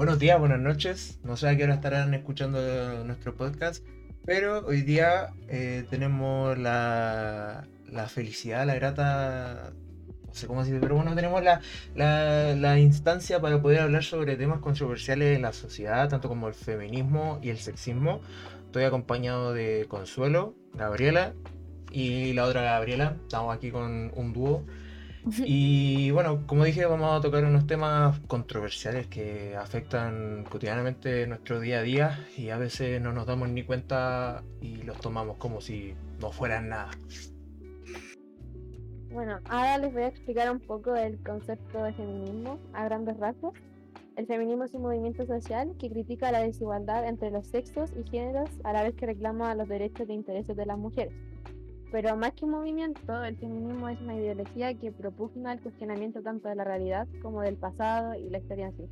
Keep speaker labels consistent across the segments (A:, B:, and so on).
A: Buenos días, buenas noches. No sé a qué hora estarán escuchando nuestro podcast, pero hoy día eh, tenemos la, la, felicidad, la grata, no sé cómo decirlo, pero bueno, tenemos la, la, la, instancia para poder hablar sobre temas controversiales en la sociedad, tanto como el feminismo y el sexismo. Estoy acompañado de Consuelo, Gabriela y la otra Gabriela. Estamos aquí con un dúo. Y bueno, como dije, vamos a tocar unos temas controversiales que afectan cotidianamente nuestro día a día y a veces no nos damos ni cuenta y los tomamos como si no fueran nada.
B: Bueno, ahora les voy a explicar un poco el concepto de feminismo a grandes rasgos. El feminismo es un movimiento social que critica la desigualdad entre los sexos y géneros a la vez que reclama los derechos e intereses de las mujeres. Pero más que un movimiento, el feminismo es una ideología que propugna el cuestionamiento tanto de la realidad como del pasado y la historia en sí.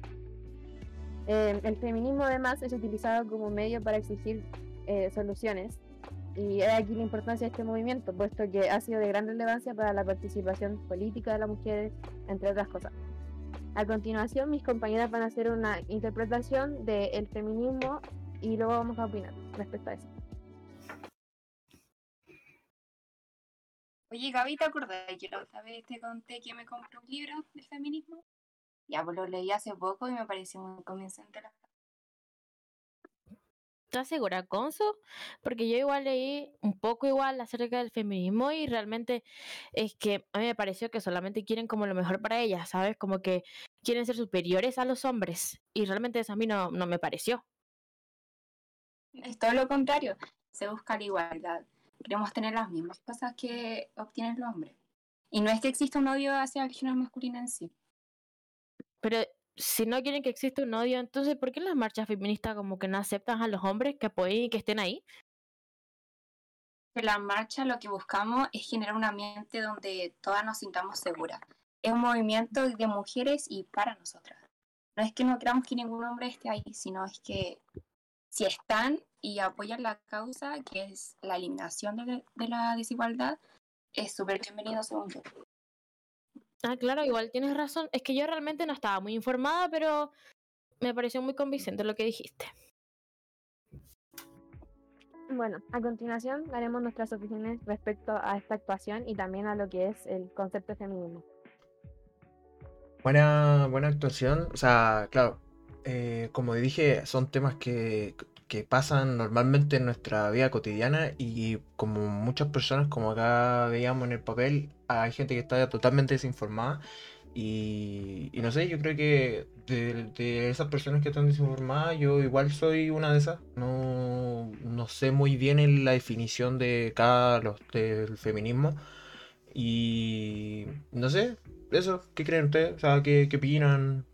B: Eh, el feminismo además es utilizado como medio para exigir eh, soluciones y es aquí la importancia de este movimiento, puesto que ha sido de gran relevancia para la participación política de las mujeres, entre otras cosas. A continuación, mis compañeras van a hacer una interpretación del feminismo y luego vamos a opinar respecto a eso.
C: Oye, Gaby, ¿te acordás que la otra vez te conté que me compré un libro del feminismo? Ya, pues lo leí hace poco y me pareció muy convincente la
D: ¿Estás segura, Conso? Porque yo igual leí un poco igual acerca del feminismo y realmente es que a mí me pareció que solamente quieren como lo mejor para ellas, ¿sabes? Como que quieren ser superiores a los hombres y realmente eso a mí no, no me pareció.
C: Es todo lo contrario, se busca la igualdad queremos tener las mismas cosas que obtienen los hombres. Y no es que exista un odio hacia el género masculino en sí.
D: Pero si no quieren que exista un odio, entonces ¿por qué las marchas feministas como que no aceptan a los hombres que apoyen y que estén ahí?
C: En la marcha lo que buscamos es generar un ambiente donde todas nos sintamos seguras. Es un movimiento de mujeres y para nosotras. No es que no queramos que ningún hombre esté ahí, sino es que si están y apoyan la causa, que es la eliminación de, la desigualdad, es súper bienvenido según yo.
D: Ah, claro, igual tienes razón. Es que yo realmente no estaba muy informada, pero me pareció muy convincente lo que dijiste.
B: Bueno, a continuación daremos nuestras opiniones respecto a esta actuación y también a lo que es el concepto de feminismo.
A: Buena, buena actuación. O sea, claro, eh, como dije, son temas que, que, pasan normalmente en nuestra vida cotidiana y como muchas personas, como acá veíamos en el papel, hay gente que está totalmente desinformada y, no sé, yo creo que de, esas personas que están desinformadas, yo igual soy una de esas. No, no sé muy bien la definición de cada los, del feminismo. Y no sé, eso, ¿qué creen ustedes? O sea, ¿qué, qué opinan?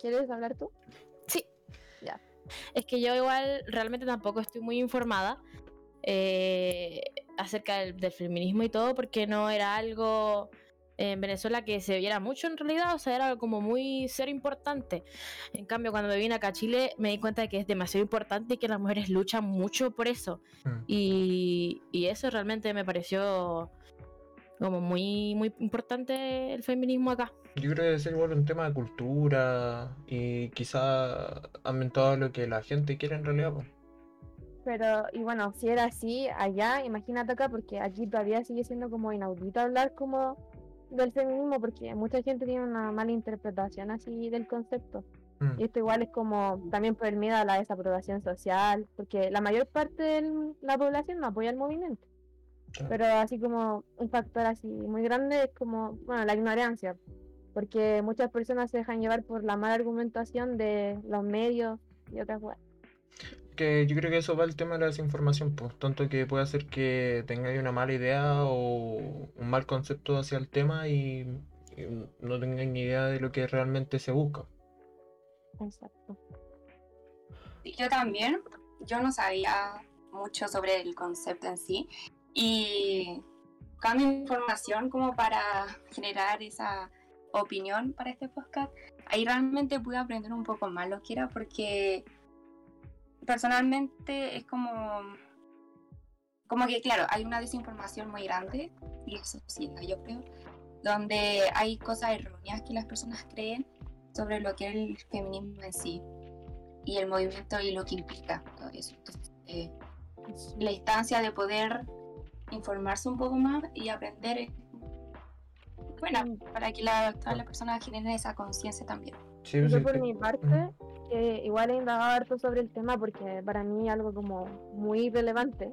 B: ¿Quieres hablar tú?
D: Es que yo igual realmente tampoco estoy muy informada eh, acerca del, feminismo y todo, porque no era algo en Venezuela que se viera mucho en realidad, o sea, era como muy ser importante. En cambio, cuando me vine acá a Chile, me di cuenta de que es demasiado importante y que las mujeres luchan mucho por eso. Mm. Y, y, eso realmente me pareció como muy, muy importante el feminismo acá.
A: Yo creo que debe ser igual un tema de cultura y quizá aumentado lo que la gente quiere en realidad.
B: Pero, y bueno, si era así allá, imagínate acá, porque aquí todavía sigue siendo como inaudito hablar como del feminismo, porque mucha gente tiene una mala interpretación así del concepto. Mm. Y esto igual es como también por el miedo a la desaprobación social, porque la mayor parte de la población no apoya el movimiento. Pero así como un factor así muy grande es como, bueno, la ignorancia, porque muchas personas se dejan llevar por la mala argumentación de los medios y otras cosas.
A: Que yo creo que eso va el tema de la desinformación, pues, tanto que puede hacer que tengáis una mala idea o un mal concepto hacia el tema y, no tengáis ni idea de lo que realmente se busca.
B: Exacto.
C: Yo también, yo no sabía mucho sobre el concepto en sí y cambio información como para generar esa opinión para este podcast, ahí realmente pude aprender un poco más lo que era porque personalmente es como como que claro, hay una desinformación muy grande y eso sí, yo creo, donde hay cosas erróneas que las personas creen sobre lo que es el feminismo en sí y el movimiento y lo que implica todo eso. Entonces, eh, la instancia de poder informarse un poco más y aprender es buena para que la, todas las personas generen esa conciencia también.
A: Sí,
B: Yo por mi parte, eh, igual he indagado harto sobre el tema porque para mí algo como muy relevante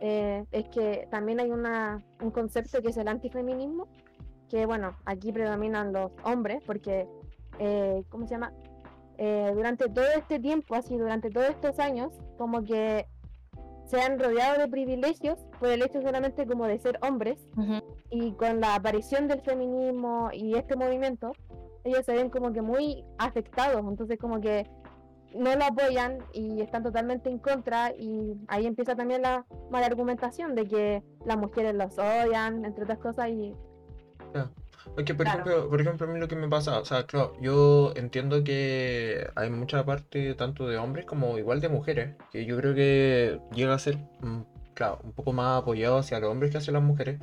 B: eh, es que también hay una, un concepto que es el antifeminismo, que bueno, aquí predominan los hombres porque, eh, ¿cómo se llama? Eh, durante todo este tiempo, así durante todos estos años, como que se han rodeado de privilegios por el hecho solamente como de ser hombres
D: Ujú.
B: y con la aparición del feminismo y este movimiento, ellos se ven como que muy afectados, entonces como que no lo apoyan y están totalmente en contra y ahí empieza también la mala argumentación de que las mujeres los odian, entre otras cosas y
A: Porque, por,
C: Claro.
A: ejemplo, por ejemplo, a mí lo que me pasa, o sea, claro, yo entiendo que hay mucha parte tanto de hombres como igual de mujeres, que yo creo que llega a ser, mm, claro, un poco más apoyado hacia los hombres que hacia las mujeres,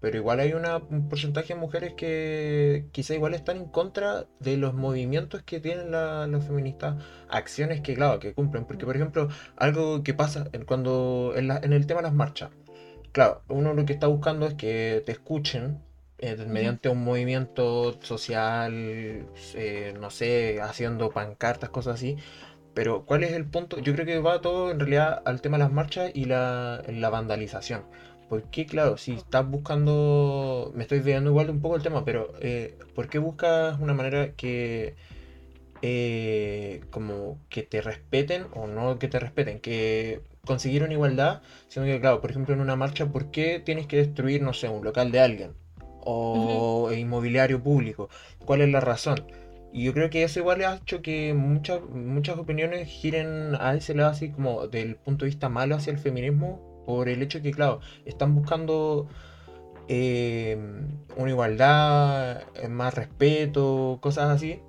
A: pero igual hay una, un porcentaje de mujeres que quizá igual están en contra de los movimientos que tienen la- las feministas, acciones que, claro, que cumplen, porque, por ejemplo, algo que pasa en- cuando, en, la- en el tema de las marchas, claro, uno lo que está buscando es que te escuchen eh, mediante un movimiento social, eh, no sé, haciendo pancartas, cosas así. Pero ¿cuál es el punto? Yo creo que va todo en realidad al tema de las marchas y la, la vandalización. Porque claro, si estás buscando, me estoy desviando igual un poco el tema, pero eh, ¿por qué buscas una manera que eh, como que te respeten o no que te respeten, que conseguir una igualdad, sino que claro, por ejemplo en una marcha, ¿por qué tienes que destruir, no sé, un local de alguien? O inmobiliario público. ¿Cuál es la razón? Y yo creo que eso igual ha hecho que muchas, muchas opiniones giren a ese lado así como del punto de vista malo hacia el feminismo, por el hecho que, claro, están buscando eh, una igualdad, eh, más respeto, cosas así.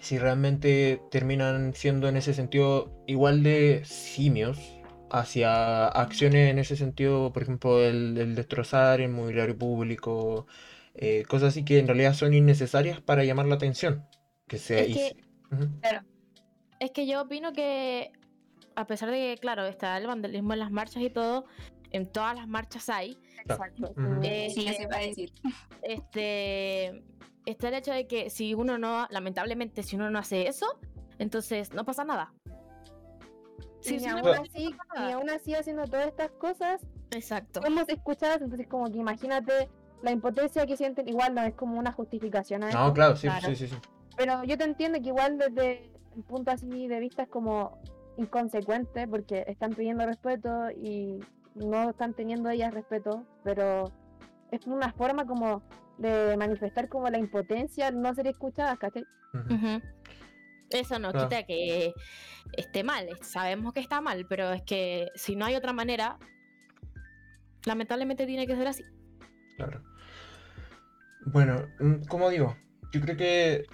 A: Si realmente terminan siendo en ese sentido igual de simios hacia acciones en ese sentido, por ejemplo, el, el destrozar el mobiliario público, eh, cosas así que en realidad son innecesarias para llamar la atención. Que sea
D: Es que-. Es que yo opino que, a pesar de que, claro, está el vandalismo en las marchas y todo, en todas las marchas hay,
C: Exacto.
D: Eh,
C: Sí, eso iba a decir.
D: este, está el hecho de que si uno no, lamentablemente, si uno no hace eso, entonces no pasa nada. Sí,
B: ni,
D: sí,
B: aún así, ni aún así haciendo todas estas cosas,
D: Exacto.
B: somos escuchadas, entonces como que imagínate la impotencia que sienten, igual no es como una justificación a
A: No,
B: eso,
A: claro, sí,
D: Claro.
A: sí, sí, sí.
B: pero yo te entiendo que igual desde el punto así de vista es como inconsecuente porque están pidiendo respeto y no están teniendo ellas respeto, pero es una forma como de manifestar como la impotencia al no ser escuchadas, ¿cachai?
A: Ujú.
D: Eso no
A: Claro.
D: quita que esté mal, sabemos que está mal, pero es que si no hay otra manera, lamentablemente tiene que ser así.
A: Claro. Bueno, mm, como digo, yo creo que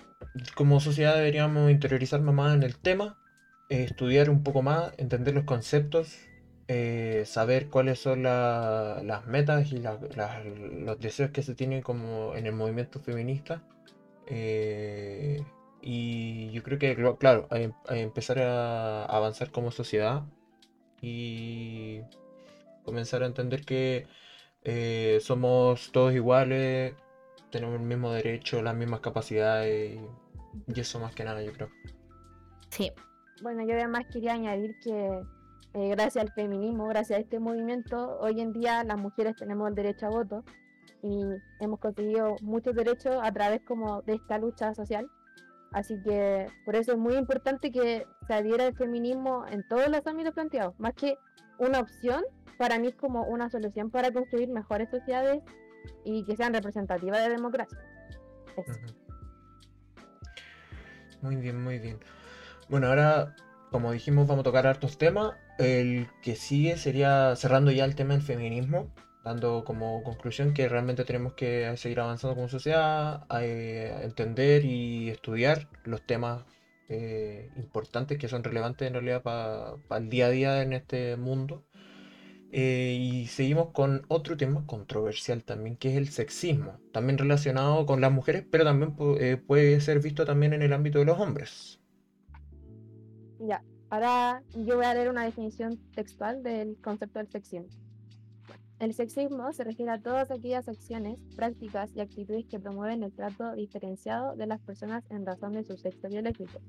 A: como sociedad deberíamos interiorizarnos más en el tema, eh, estudiar un poco más, entender los conceptos, eh, saber cuáles son la- las metas y la- la- los deseos que se tienen como en el movimiento feminista. eh, y yo creo que, cl- claro, a, em- a empezar a avanzar como sociedad y comenzar a entender que eh, somos todos iguales, tenemos el mismo derecho, las mismas capacidades y, y eso más que nada yo creo.
D: Sí.
B: Bueno, yo además quería añadir que eh, gracias al feminismo, gracias a este movimiento, hoy en día las mujeres tenemos el derecho a voto y hemos conseguido muchos derechos a través como de esta lucha social. Así que por eso es muy importante que se adhiera el feminismo en todos los ámbitos planteados. Más que una opción, para mí es como una solución para construir mejores sociedades y que sean representativas de democracia.
A: Muy bien, muy bien. Bueno, ahora, como dijimos, vamos a tocar hartos temas. El que sigue sería cerrando ya el tema del feminismo, dando como conclusión que realmente tenemos que seguir avanzando como sociedad, a, eh, entender y estudiar los temas eh, importantes que son relevantes en realidad para el día a día en este mundo. Eh, y seguimos con otro tema controversial también, que es el sexismo, también relacionado con las mujeres, pero también pu- puede ser visto también en el ámbito de los hombres.
B: Ya, ahora yo voy a leer una definición textual del concepto del sexismo. El sexismo se refiere a todas aquellas acciones, prácticas y actitudes que promueven el trato diferenciado de las personas en razón de su sexo biológico,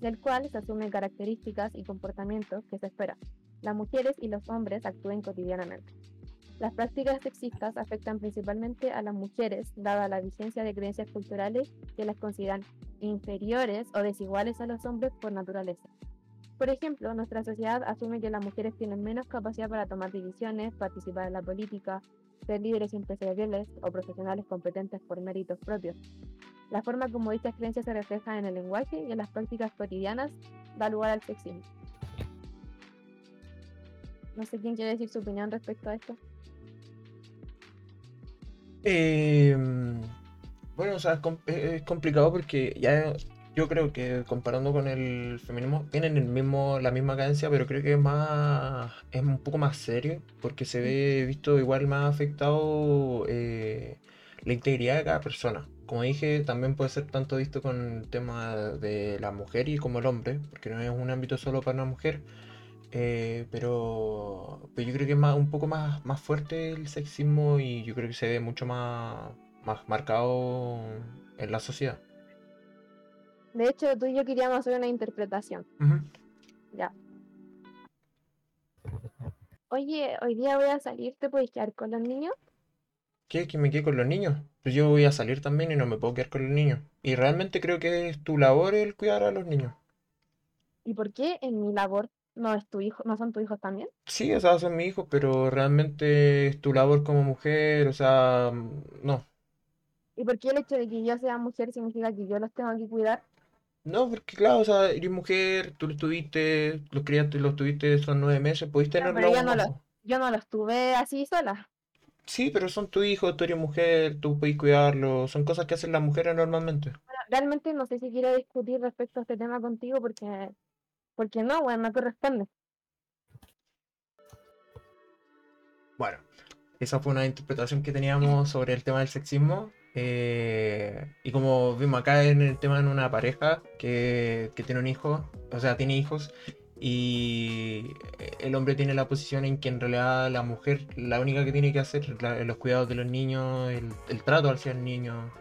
B: del cual se asumen características y comportamientos que se espera. Las mujeres y los hombres actúen cotidianamente. Las prácticas sexistas afectan principalmente a las mujeres, dada la vigencia de creencias culturales que las consideran inferiores o desiguales a los hombres por naturaleza. Por ejemplo, nuestra sociedad asume que las mujeres tienen menos capacidad para tomar decisiones, participar en la política, ser líderes empresariales o profesionales competentes por méritos propios. La forma como dichas creencias se reflejan en el lenguaje y en las prácticas cotidianas da lugar al sexismo. No sé quién quiere decir su opinión respecto a esto.
A: Eh, bueno, o sea, es, com- es- es complicado porque ya yo creo que comparando con el feminismo tienen el mismo, la misma cadencia, pero creo que es más, es un poco más serio porque se ve visto igual más afectado eh, la integridad de cada persona. Como dije, también puede ser tanto visto con el tema de la mujer y como el hombre, porque no es un ámbito solo para una mujer. Eh, pero, pero yo creo que es más, un poco más, más fuerte el sexismo y yo creo que se ve mucho más, más marcado en la sociedad.
B: De hecho, tú y yo queríamos hacer una interpretación. Ya. Oye, hoy día voy a salir, ¿te puedes quedar con los niños?
A: ¿Qué? ¿Que me quede con los niños? Pues yo voy a salir también y no me puedo quedar con los niños. Y realmente creo que es tu labor el cuidar a los niños.
B: ¿Y por qué en mi labor no es tu hijo, no son tus hijos también?
A: Sí, o sea, son mis hijos, pero realmente es tu labor como mujer, o sea, no.
B: ¿Y por qué el hecho de que yo sea mujer significa que yo los tengo que cuidar?
A: No, porque claro, o sea, eres mujer, tú los tuviste, los criaste, los tuviste, son nueve meses, podéis
B: Claro,
A: tenerlos.
B: pero yo no los, yo no los tuve así sola.
A: Sí, pero son tu hijo, tú eres mujer, tú puedes cuidarlos, son cosas que hacen las mujeres normalmente.
B: Bueno, realmente no sé si quiero discutir respecto a este tema contigo porque, porque no, bueno, no corresponde.
A: Bueno, esa fue una interpretación que teníamos sobre el tema del sexismo. Eh, y como vimos acá en el tema en una pareja que, que tiene un hijo, o sea, tiene hijos, y el hombre tiene la posición en que en realidad la mujer, la única que tiene que hacer la- los cuidados de los niños, el, el trato hacia el niño.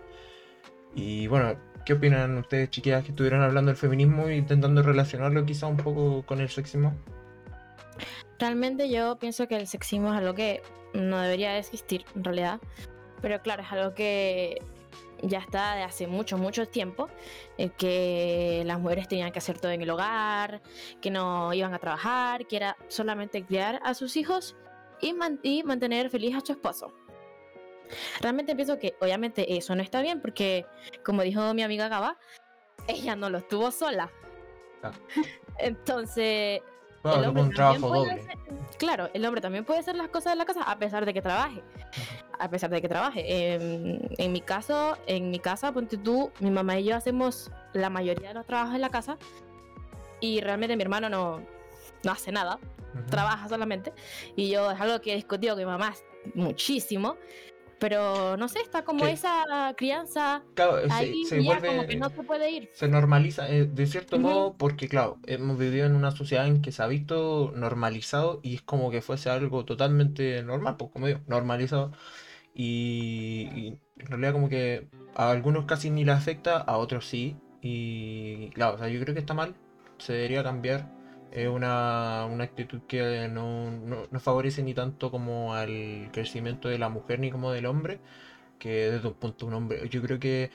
A: Y bueno, ¿qué opinan ustedes, chiquillas, que estuvieron hablando del feminismo e intentando relacionarlo quizá un poco con el sexismo?
D: Realmente yo pienso que el sexismo es algo que no debería de existir en realidad. Pero claro, es algo que ya está de hace mucho, mucho tiempo. eh, que las mujeres tenían que hacer todo en el hogar, que no iban a trabajar, que era solamente criar a sus hijos y, man- y mantener feliz a su esposo. Realmente pienso que obviamente eso no está bien porque, como dijo mi amiga Gaba, ella no lo estuvo sola.
A: Ah.
D: Entonces,
A: Bueno,
D: el
A: tuvo
D: hombre
A: un
D: también
A: trabajo
D: puede
A: doble.
D: hacer- claro, el hombre también puede hacer las cosas de la casa a pesar de que trabaje. A pesar de que trabaje. En, en mi caso, en mi casa, ponte tú, mi mamá y yo hacemos la mayoría de los trabajos en la casa. Y realmente mi hermano no, no hace nada,
A: Ujú.
D: trabaja solamente. Y yo es algo que he discutido con mi mamá muchísimo. Pero no sé, está como
A: ¿Qué?
D: esa crianza
A: Claro, se-
D: ahí
A: se
D: ya
A: vuelve-
D: como que no se puede ir.
A: se normaliza eh, de cierto
D: Ujú.
A: modo porque, claro, hemos vivido en una sociedad en que se ha visto normalizado y es como que fuese algo totalmente normal, pues como digo, normalizado. Y, en realidad como que a algunos casi ni le afecta, a otros sí. Y claro, o sea, yo creo que está mal, se debería cambiar. Es una, una actitud que no, no, no favorece ni tanto como al crecimiento de la mujer ni como del hombre, que desde un punto un hombre, yo creo que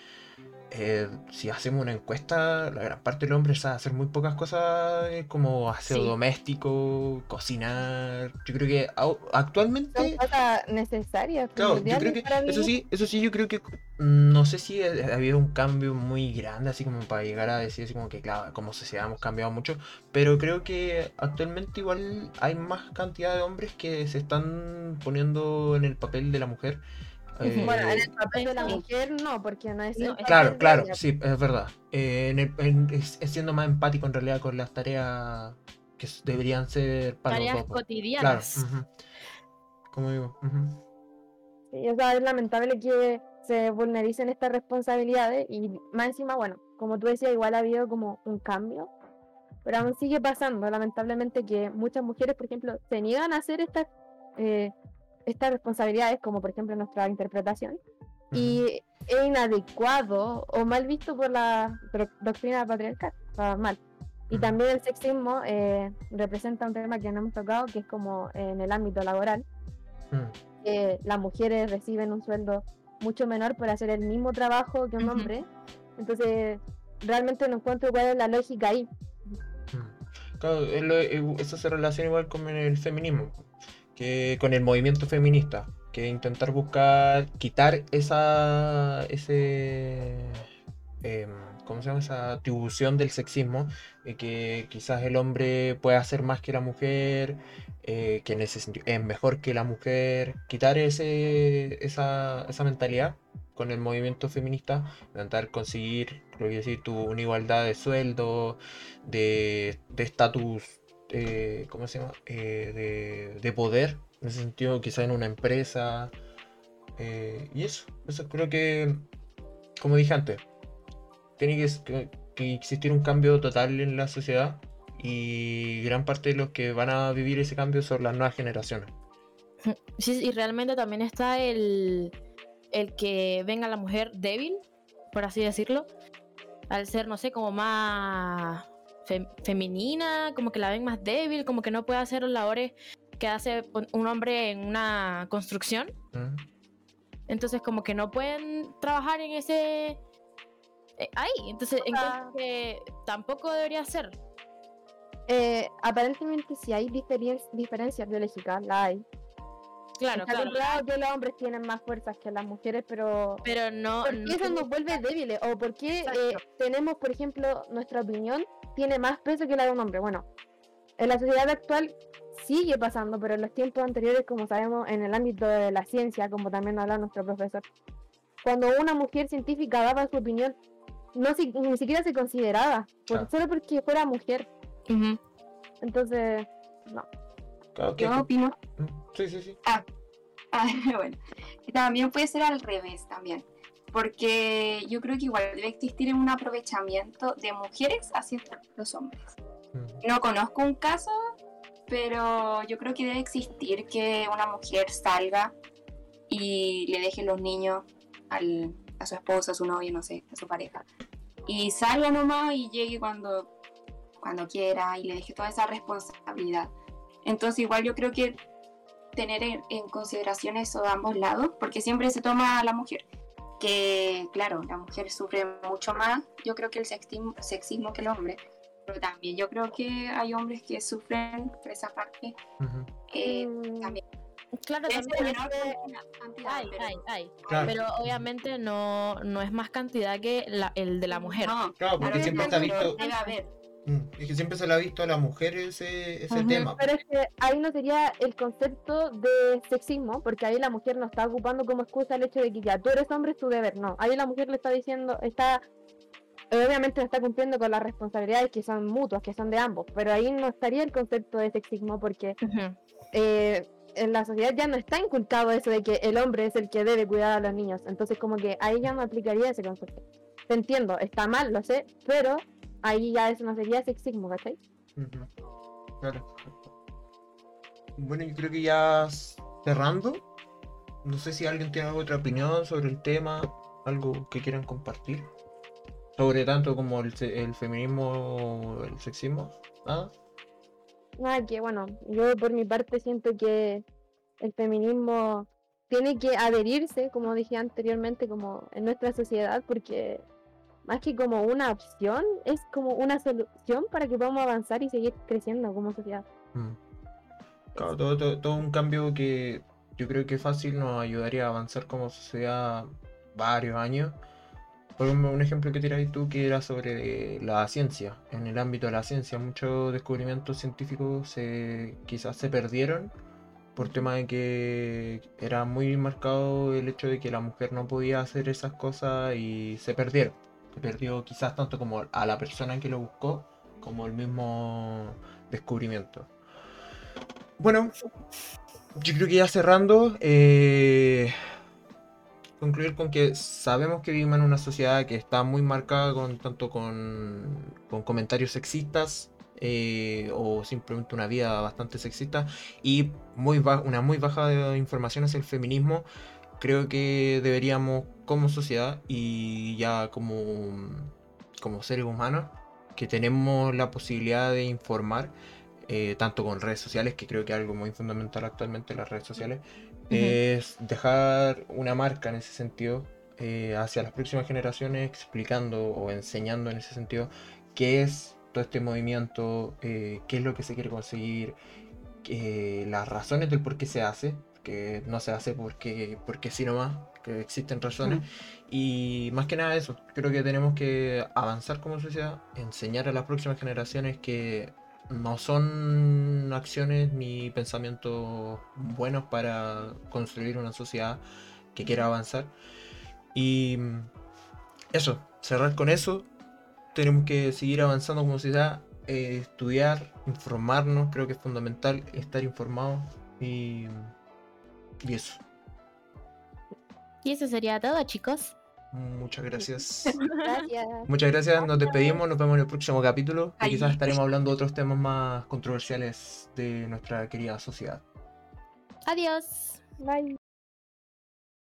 A: eh, si hacemos una encuesta, la gran parte del hombre sabe hacer muy pocas cosas eh, como aseo
D: Sí.
A: doméstico, cocinar. Yo creo que au-
B: Son
A: actualmente,
B: cosas necesarias,
A: claro, yo creo que eso sí, eso sí, yo creo que mm, no sé si ha ha habido un cambio muy grande así como para llegar a decir así como que claro, como sociedad hemos cambiado mucho, pero creo que actualmente igual hay más cantidad de hombres que se están poniendo en el papel de la mujer.
D: Ujú.
B: Bueno, en
A: eh,
B: el papel de la mujer no, porque no es
D: No,
A: Claro, claro, sí, es verdad. Eh, en el- en- es, es siendo más empático en realidad con las tareas que deberían ser para los
D: Tareas
A: dos, po. Claro,
D: cotidianas.
A: ujú. como digo.
B: Sí, o sea, es lamentable que se vulnericen estas responsabilidades y más encima, bueno, como tú decías, igual ha habido como un cambio, pero aún sigue pasando, lamentablemente, que muchas mujeres, por ejemplo, se niegan a hacer estas, eh, estas responsabilidades, como por ejemplo nuestra interpretación, y es inadecuado o mal visto por la doctrina patriarcal, mal. Y también el sexismo eh, representa un tema que no hemos tocado, que es como en el ámbito laboral, que las mujeres reciben un sueldo mucho menor por hacer el mismo trabajo que un hombre. Entonces, realmente no encuentro cuál es la lógica ahí.
A: Claro, eso se relaciona igual con el feminismo, que con el movimiento feminista, que intentar buscar quitar esa ese em, ¿cómo se llama? esa atribución del sexismo, de que quizás el hombre puede hacer más que la mujer, eh, que es mejor que la mujer, quitar ese, esa, esa mentalidad con el movimiento feminista, intentar conseguir, creo que tu, una igualdad de sueldo, de estatus, ¿cómo se llama? Eh, de, de, poder, en ese sentido, quizás en una empresa. Eh, y eso, eso creo que, como dije antes, tiene que, que, existir un cambio total en la sociedad y gran parte de los que van a vivir ese cambio son las nuevas generaciones.
D: Sí, y realmente también está el, el que venga la mujer débil, por así decirlo, al ser, no sé, como más femenina, como que la ven más débil, como que no puede hacer los labores que hace un hombre en una construcción. Entonces, como que no pueden trabajar en ese eh, ahí. Entonces, entonces que tampoco debería ser.
B: Eh, aparentemente, si hay diferencias biológicas, la hay.
D: Claro,
B: Está claro. que los hombres tienen más fuerzas que las mujeres, pero.
D: Pero no.
B: ¿Por qué eso nos vuelve débiles? ¿O por qué eh, tenemos, por ejemplo, nuestra opinión tiene más peso que la de un hombre? Bueno, en la sociedad actual sigue pasando, pero en los tiempos anteriores, como sabemos, en el ámbito de la ciencia, como también habla nuestro profesor, cuando una mujer científica daba su opinión, no ni siquiera se consideraba, solo porque fuera mujer. Entonces, no.
C: Yo opino.
A: Sí, sí, sí.
C: Ah, ah bueno. También puede ser al revés también. Porque yo creo que igual debe existir un aprovechamiento de mujeres hacia los hombres. No conozco un caso, pero yo creo que debe existir que una mujer salga y le deje los niños al, a su esposa, a su novio, no sé, a su pareja. Y salga nomás y llegue cuando, cuando quiera y le deje toda esa responsabilidad. Entonces igual yo creo que tener en, consideración eso de ambos lados, porque siempre se toma a la mujer, que claro, la mujer sufre mucho más, yo creo que el sexismo, sexismo que el hombre, pero también yo creo que hay hombres que sufren por esa parte eh, también
D: Claro, también hay, hay, hay. Pero obviamente no, no es más cantidad que la, el de la mujer.
A: No, claro, porque siempre ha visto. Es que siempre se le ha visto a la mujer ese, ese tema.
B: Pero es que ahí no sería el concepto de sexismo, porque ahí la mujer no está ocupando como excusa el hecho de que ya tú eres hombre, es tu deber. No, ahí la mujer le está diciendo, está obviamente no está cumpliendo con las responsabilidades que son mutuas, que son de ambos, pero ahí no estaría el concepto de sexismo porque en la sociedad ya no está inculcado eso de que el hombre es el que debe cuidar a los niños. Entonces, como que ahí ya no aplicaría ese concepto. Te entiendo, está mal, lo sé, pero ahí ya eso no sería sexismo, ¿cachai?
A: Claro. Bueno, yo creo que ya cerrando, no sé si alguien tiene otra opinión sobre el tema, algo que quieran compartir. Sobre tanto como el, el feminismo, el sexismo. ¿Nada?
B: Nada, que bueno, yo por mi parte siento que el feminismo tiene que adherirse, como dije anteriormente, como en nuestra sociedad, porque más que como una opción, es como una solución para que podamos avanzar y seguir creciendo como sociedad. Mm.
A: Claro, todo, todo, un cambio que yo creo que fácil nos ayudaría a avanzar como sociedad varios años por un ejemplo que tiráis tú que era sobre la ciencia. En el ámbito de la ciencia, muchos descubrimientos científicos se, quizás se perdieron por tema de que era muy marcado el hecho de que la mujer no podía hacer esas cosas y se perdieron. Se perdió quizás tanto como a la persona que lo buscó como el mismo descubrimiento. Bueno, yo creo que ya cerrando, eh, concluir con que sabemos que vivimos en una sociedad que está muy marcada con tanto con, con comentarios sexistas eh, o simplemente una vida bastante sexista y muy una muy baja de información hacia el feminismo. Creo que deberíamos como sociedad y ya como, como seres humanos que tenemos la posibilidad de informar, eh, tanto con redes sociales, que creo que es algo muy fundamental actualmente en las redes sociales, es dejar una marca en ese sentido eh, hacia las próximas generaciones, explicando o enseñando en ese sentido qué es todo este movimiento, eh, qué es lo que se quiere conseguir, las razones del por qué se hace, que no se hace porque, porque sí nomás, que existen razones. Y más que nada eso, creo que tenemos que avanzar como sociedad, enseñar a las próximas generaciones que no son acciones ni pensamientos buenos para construir una sociedad que quiera avanzar. Y eso, cerrar con eso. Tenemos que seguir avanzando como sociedad, eh, estudiar, informarnos, creo que es fundamental estar informados y, y eso.
D: Y eso sería todo, chicos.
A: Muchas gracias.
B: Gracias.
A: Muchas gracias, nos despedimos, nos vemos en el próximo capítulo y quizás estaremos hablando de otros temas más controversiales de nuestra querida sociedad.
D: Adiós.
B: Bye.